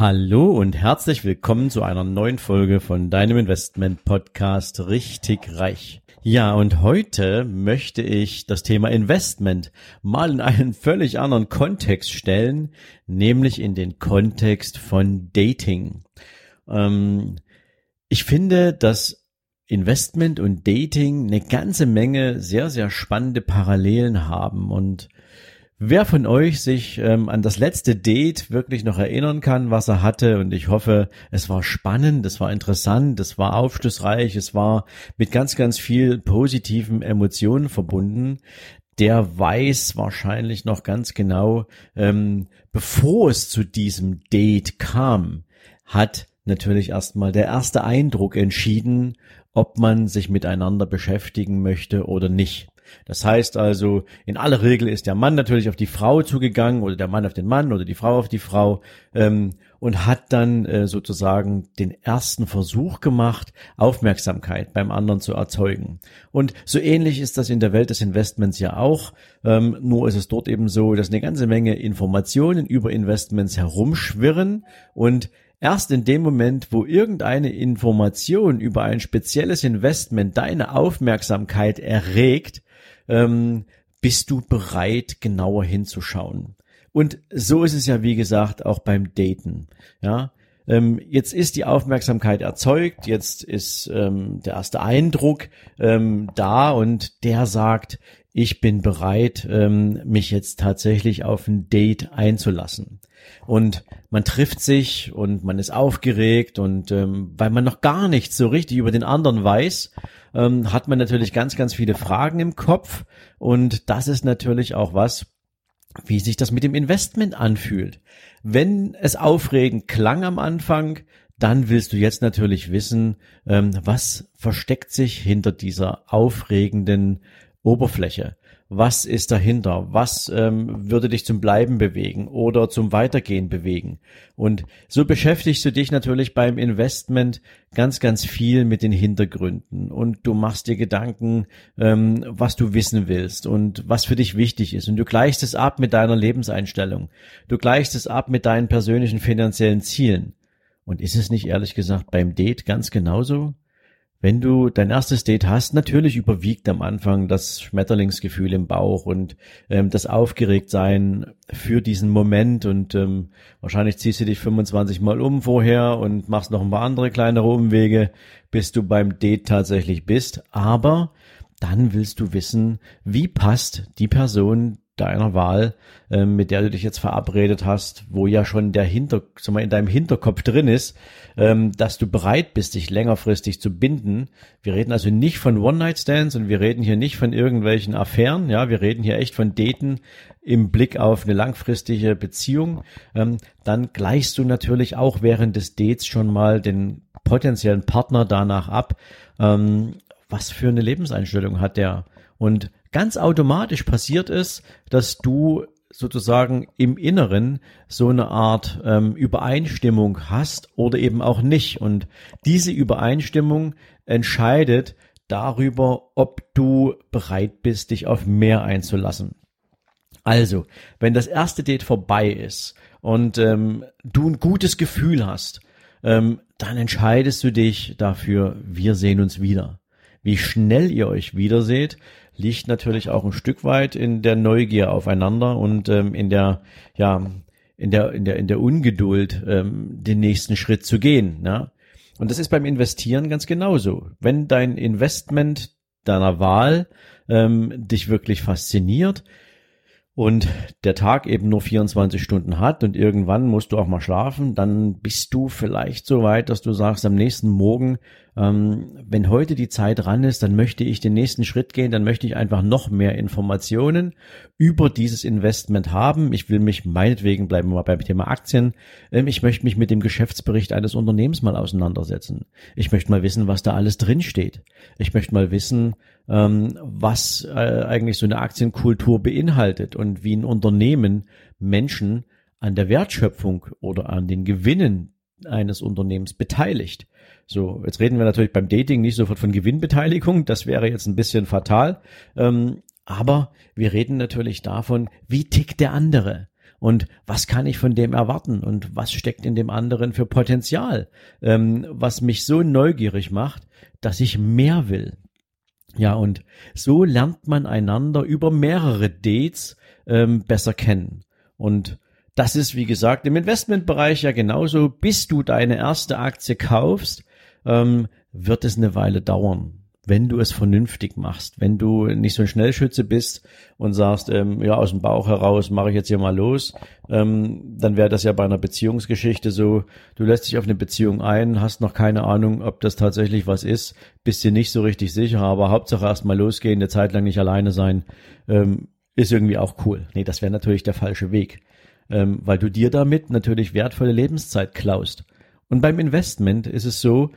Hallo und herzlich willkommen zu einer neuen Folge von deinem Investment Podcast richtig reich. Ja, und heute möchte ich das Thema Investment mal in einen völlig anderen Kontext stellen, nämlich in den Kontext von Dating. Ähm, ich finde, dass Investment und Dating eine ganze Menge sehr, sehr spannende Parallelen haben und Wer von euch sich ähm, an das letzte Date wirklich noch erinnern kann, was er hatte, und ich hoffe, es war spannend, es war interessant, es war aufschlussreich, es war mit ganz, ganz viel positiven Emotionen verbunden, der weiß wahrscheinlich noch ganz genau, ähm, bevor es zu diesem Date kam, hat natürlich erstmal der erste Eindruck entschieden, ob man sich miteinander beschäftigen möchte oder nicht. Das heißt also, in aller Regel ist der Mann natürlich auf die Frau zugegangen oder der Mann auf den Mann oder die Frau auf die Frau ähm, und hat dann äh, sozusagen den ersten Versuch gemacht, Aufmerksamkeit beim anderen zu erzeugen. Und so ähnlich ist das in der Welt des Investments ja auch. Ähm, nur ist es dort eben so, dass eine ganze Menge Informationen über Investments herumschwirren und Erst in dem Moment, wo irgendeine Information über ein spezielles Investment deine Aufmerksamkeit erregt, ähm, bist du bereit, genauer hinzuschauen. Und so ist es ja, wie gesagt, auch beim Daten. Ja, ähm, jetzt ist die Aufmerksamkeit erzeugt, jetzt ist ähm, der erste Eindruck ähm, da und der sagt, ich bin bereit, ähm, mich jetzt tatsächlich auf ein Date einzulassen. Und man trifft sich und man ist aufgeregt und ähm, weil man noch gar nichts so richtig über den anderen weiß, ähm, hat man natürlich ganz, ganz viele Fragen im Kopf. Und das ist natürlich auch was, wie sich das mit dem Investment anfühlt. Wenn es aufregend klang am Anfang, dann willst du jetzt natürlich wissen, ähm, was versteckt sich hinter dieser aufregenden Oberfläche was ist dahinter, was ähm, würde dich zum Bleiben bewegen oder zum Weitergehen bewegen. Und so beschäftigst du dich natürlich beim Investment ganz, ganz viel mit den Hintergründen und du machst dir Gedanken, ähm, was du wissen willst und was für dich wichtig ist. Und du gleichst es ab mit deiner Lebenseinstellung. Du gleichst es ab mit deinen persönlichen finanziellen Zielen. Und ist es nicht ehrlich gesagt beim Date ganz genauso? Wenn du dein erstes Date hast, natürlich überwiegt am Anfang das Schmetterlingsgefühl im Bauch und ähm, das Aufgeregtsein für diesen Moment und ähm, wahrscheinlich ziehst du dich 25 Mal um vorher und machst noch ein paar andere kleinere Umwege, bis du beim Date tatsächlich bist. Aber dann willst du wissen, wie passt die Person deiner Wahl, ähm, mit der du dich jetzt verabredet hast, wo ja schon der Hinter, sag mal, in deinem Hinterkopf drin ist, ähm, dass du bereit bist, dich längerfristig zu binden. Wir reden also nicht von One-Night-Stands und wir reden hier nicht von irgendwelchen Affären, ja, wir reden hier echt von Daten im Blick auf eine langfristige Beziehung. Ähm, dann gleichst du natürlich auch während des Dates schon mal den potenziellen Partner danach ab, ähm, was für eine Lebenseinstellung hat der und ganz automatisch passiert es, dass du sozusagen im Inneren so eine Art ähm, Übereinstimmung hast oder eben auch nicht. Und diese Übereinstimmung entscheidet darüber, ob du bereit bist, dich auf mehr einzulassen. Also, wenn das erste Date vorbei ist und ähm, du ein gutes Gefühl hast, ähm, dann entscheidest du dich dafür, wir sehen uns wieder. Wie schnell ihr euch wiederseht, liegt natürlich auch ein Stück weit in der Neugier aufeinander und ähm, in der, ja, in der, in der, in der Ungeduld, ähm, den nächsten Schritt zu gehen. Ne? Und das ist beim Investieren ganz genauso. Wenn dein Investment deiner Wahl ähm, dich wirklich fasziniert, und der Tag eben nur 24 Stunden hat und irgendwann musst du auch mal schlafen, dann bist du vielleicht so weit, dass du sagst am nächsten Morgen, ähm, wenn heute die Zeit ran ist, dann möchte ich den nächsten Schritt gehen, dann möchte ich einfach noch mehr Informationen über dieses Investment haben. Ich will mich meinetwegen, bleiben wir mal beim Thema Aktien, ähm, ich möchte mich mit dem Geschäftsbericht eines Unternehmens mal auseinandersetzen. Ich möchte mal wissen, was da alles drin steht. Ich möchte mal wissen, ähm, was äh, eigentlich so eine Aktienkultur beinhaltet und wie ein Unternehmen Menschen an der Wertschöpfung oder an den Gewinnen eines Unternehmens beteiligt. So, jetzt reden wir natürlich beim Dating nicht sofort von Gewinnbeteiligung, das wäre jetzt ein bisschen fatal, ähm, aber wir reden natürlich davon, wie tickt der andere und was kann ich von dem erwarten und was steckt in dem anderen für Potenzial, ähm, was mich so neugierig macht, dass ich mehr will. Ja, und so lernt man einander über mehrere Dates ähm, besser kennen. Und das ist, wie gesagt, im Investmentbereich ja genauso. Bis du deine erste Aktie kaufst, ähm, wird es eine Weile dauern wenn du es vernünftig machst, wenn du nicht so ein Schnellschütze bist und sagst, ähm, ja, aus dem Bauch heraus mache ich jetzt hier mal los, ähm, dann wäre das ja bei einer Beziehungsgeschichte so, du lässt dich auf eine Beziehung ein, hast noch keine Ahnung, ob das tatsächlich was ist, bist dir nicht so richtig sicher, aber Hauptsache erst mal losgehen, eine Zeit lang nicht alleine sein, ähm, ist irgendwie auch cool. Nee, das wäre natürlich der falsche Weg, ähm, weil du dir damit natürlich wertvolle Lebenszeit klaust. Und beim Investment ist es so,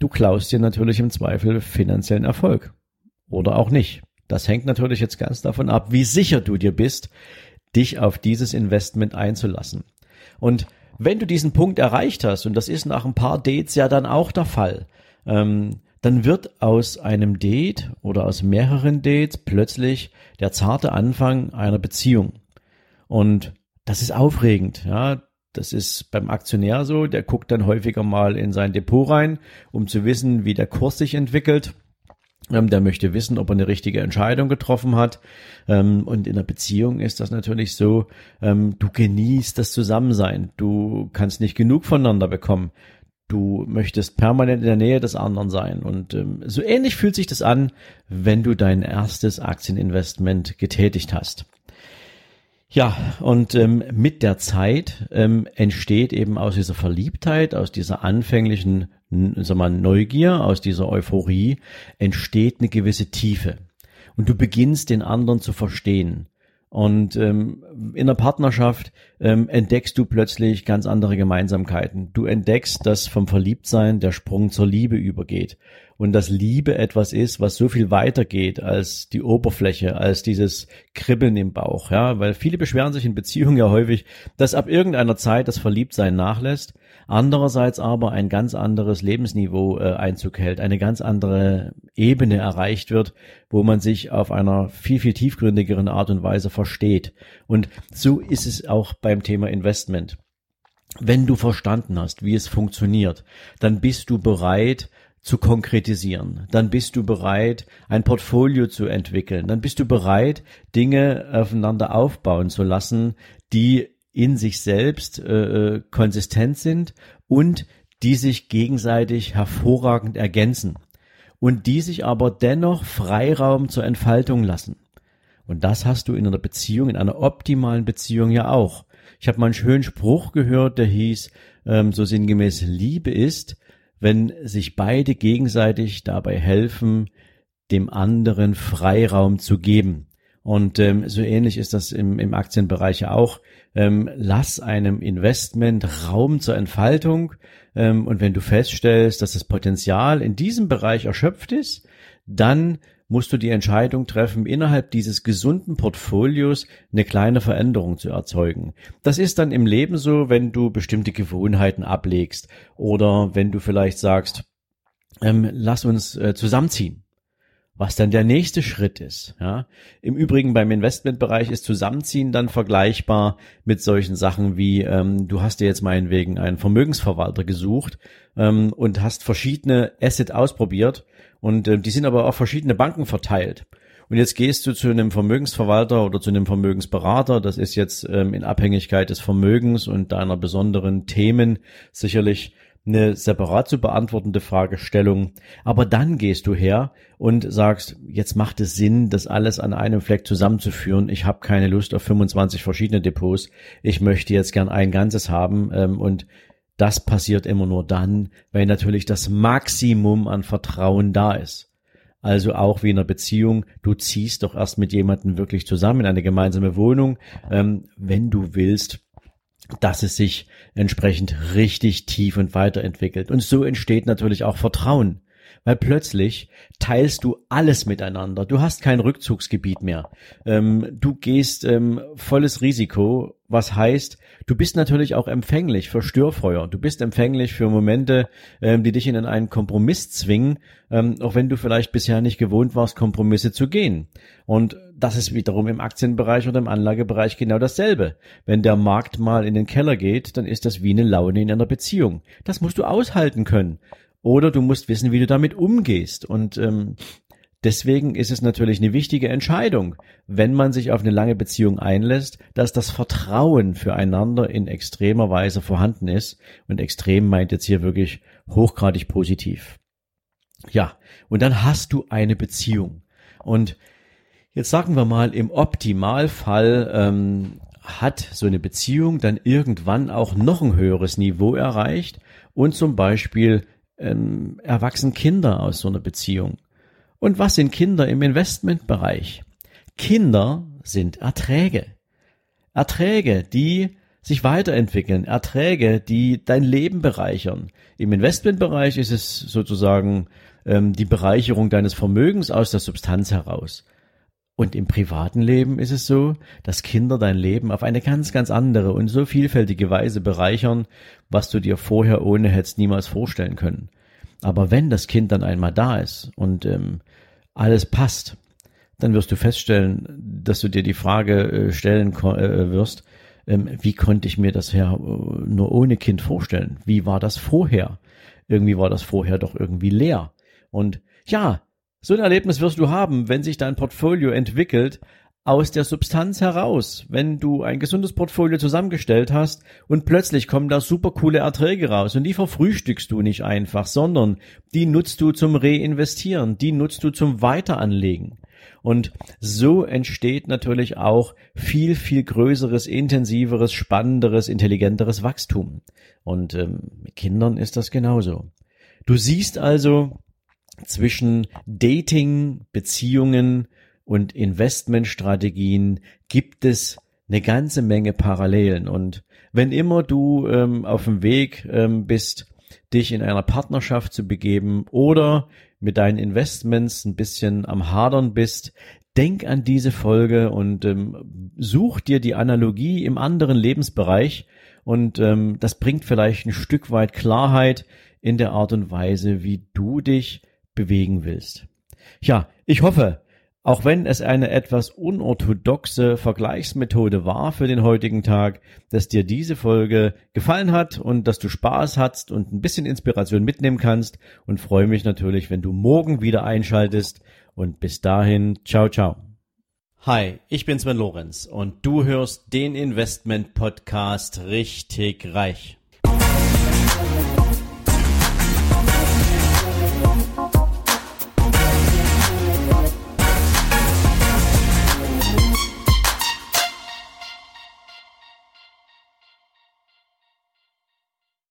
Du klaust dir natürlich im Zweifel finanziellen Erfolg. Oder auch nicht. Das hängt natürlich jetzt ganz davon ab, wie sicher du dir bist, dich auf dieses Investment einzulassen. Und wenn du diesen Punkt erreicht hast, und das ist nach ein paar Dates ja dann auch der Fall, ähm, dann wird aus einem Date oder aus mehreren Dates plötzlich der zarte Anfang einer Beziehung. Und das ist aufregend, ja. Das ist beim Aktionär so, der guckt dann häufiger mal in sein Depot rein, um zu wissen, wie der Kurs sich entwickelt. Ähm, der möchte wissen, ob er eine richtige Entscheidung getroffen hat. Ähm, und in einer Beziehung ist das natürlich so, ähm, du genießt das Zusammensein. Du kannst nicht genug voneinander bekommen. Du möchtest permanent in der Nähe des anderen sein. Und so ähnlich fühlt sich das an, wenn du dein erstes Aktieninvestment getätigt hast. Ja, und ähm, mit der Zeit ähm, entsteht eben aus dieser Verliebtheit, aus dieser anfänglichen sag mal, Neugier, aus dieser Euphorie, entsteht eine gewisse Tiefe. Und du beginnst den anderen zu verstehen. Und ähm, in der Partnerschaft ähm, entdeckst du plötzlich ganz andere Gemeinsamkeiten. Du entdeckst, dass vom Verliebtsein der Sprung zur Liebe übergeht und dass Liebe etwas ist, was so viel weiter geht als die Oberfläche, als dieses Kribbeln im Bauch, ja, weil viele beschweren sich in Beziehungen ja häufig, dass ab irgendeiner Zeit das Verliebtsein nachlässt, andererseits aber ein ganz anderes Lebensniveau äh, Einzug hält, eine ganz andere Ebene erreicht wird, wo man sich auf einer viel, viel tiefgründigeren Art und Weise versteht. Und so ist es auch beim Thema Investment. Wenn du verstanden hast, wie es funktioniert, dann bist du bereit, zu konkretisieren. Dann bist du bereit, ein Portfolio zu entwickeln. Dann bist du bereit, Dinge aufeinander aufbauen zu lassen, die in sich selbst äh, äh, konsistent sind und die sich gegenseitig hervorragend ergänzen und die sich aber dennoch Freiraum zur Entfaltung lassen. Und das hast du in einer Beziehung, in einer optimalen Beziehung ja auch. Ich habe mal einen schönen Spruch gehört, der hieß ähm, so sinngemäß, Liebe ist, wenn sich beide gegenseitig dabei helfen, dem anderen Freiraum zu geben. Und ähm, so ähnlich ist das im, im Aktienbereich ja auch. Ähm, lass einem Investment Raum zur Entfaltung. Ähm, und wenn du feststellst, dass das Potenzial in diesem Bereich erschöpft ist, dann musst du die Entscheidung treffen, innerhalb dieses gesunden Portfolios eine kleine Veränderung zu erzeugen. Das ist dann im Leben so, wenn du bestimmte Gewohnheiten ablegst oder wenn du vielleicht sagst, ähm, lass uns äh, zusammenziehen was dann der nächste Schritt ist. Ja. Im Übrigen beim Investmentbereich ist Zusammenziehen dann vergleichbar mit solchen Sachen wie, ähm, du hast dir jetzt meinetwegen einen Vermögensverwalter gesucht ähm, und hast verschiedene Asset ausprobiert und äh, die sind aber auf verschiedene Banken verteilt. Und jetzt gehst du zu einem Vermögensverwalter oder zu einem Vermögensberater. Das ist jetzt ähm, in Abhängigkeit des Vermögens und deiner besonderen Themen sicherlich eine separat zu beantwortende Fragestellung. Aber dann gehst du her und sagst, jetzt macht es Sinn, das alles an einem Fleck zusammenzuführen. Ich habe keine Lust auf 25 verschiedene Depots. Ich möchte jetzt gern ein ganzes haben ähm, und das passiert immer nur dann, weil natürlich das Maximum an Vertrauen da ist. Also auch wie in einer Beziehung, du ziehst doch erst mit jemandem wirklich zusammen in eine gemeinsame Wohnung, ähm, wenn du willst, dass es sich entsprechend richtig tief und weiterentwickelt. Und so entsteht natürlich auch Vertrauen. weil plötzlich teilst du alles miteinander. Du hast kein Rückzugsgebiet mehr. Ähm, du gehst ähm, volles Risiko, was heißt, du bist natürlich auch empfänglich für Störfeuer. Du bist empfänglich für Momente, ähm, die dich in einen Kompromiss zwingen, ähm, auch wenn du vielleicht bisher nicht gewohnt warst, Kompromisse zu gehen. Und das ist wiederum im Aktienbereich oder im Anlagebereich genau dasselbe. Wenn der Markt mal in den Keller geht, dann ist das wie eine Laune in einer Beziehung. Das musst du aushalten können. Oder du musst wissen, wie du damit umgehst. Und ähm, deswegen ist es natürlich eine wichtige Entscheidung, wenn man sich auf eine lange Beziehung einlässt, dass das Vertrauen füreinander in extremer Weise vorhanden ist. Und extrem meint jetzt hier wirklich hochgradig positiv. Ja, und dann hast du eine Beziehung. Und jetzt sagen wir mal, im Optimalfall ähm, hat so eine Beziehung dann irgendwann auch noch ein höheres Niveau erreicht und zum Beispiel ähm, erwachsen Kinder aus so einer Beziehung. Und was sind Kinder im Investmentbereich? Kinder sind Erträge. Erträge, die sich weiterentwickeln, Erträge, die dein Leben bereichern. Im Investmentbereich ist es sozusagen ähm, die Bereicherung deines Vermögens aus der Substanz heraus. Und im privaten Leben ist es so, dass Kinder dein Leben auf eine ganz, ganz andere und so vielfältige Weise bereichern, was du dir vorher ohne hättest niemals vorstellen können. Aber wenn das Kind dann einmal da ist und ähm, alles passt, dann wirst du feststellen, dass du dir die Frage äh, stellen äh, wirst, ähm, wie konnte ich mir das ja äh, nur ohne Kind vorstellen? Wie war das vorher? Irgendwie war das vorher doch irgendwie leer. Und ja, so ein Erlebnis wirst du haben, wenn sich dein Portfolio entwickelt aus der Substanz heraus, wenn du ein gesundes Portfolio zusammengestellt hast und plötzlich kommen da super coole Erträge raus und die verfrühstückst du nicht einfach, sondern die nutzt du zum Reinvestieren, die nutzt du zum Weiteranlegen. Und so entsteht natürlich auch viel, viel größeres, intensiveres, spannenderes, intelligenteres Wachstum. Und ähm, mit Kindern ist das genauso. Du siehst also, zwischen Dating, Beziehungen und Investmentstrategien gibt es eine ganze Menge Parallelen. Und wenn immer du ähm, auf dem Weg ähm, bist, dich in einer Partnerschaft zu begeben oder mit deinen Investments ein bisschen am Hadern bist, denk an diese Folge und ähm, such dir die Analogie im anderen Lebensbereich und ähm, das bringt vielleicht ein Stück weit Klarheit in der Art und Weise, wie du dich bewegen willst. Ja, ich hoffe, auch wenn es eine etwas unorthodoxe Vergleichsmethode war für den heutigen Tag, dass dir diese Folge gefallen hat und dass du Spaß hast und ein bisschen Inspiration mitnehmen kannst und freue mich natürlich, wenn du morgen wieder einschaltest und bis dahin, ciao, ciao. Hi, ich bin Sven Lorenz und du hörst den Investment Podcast richtig reich.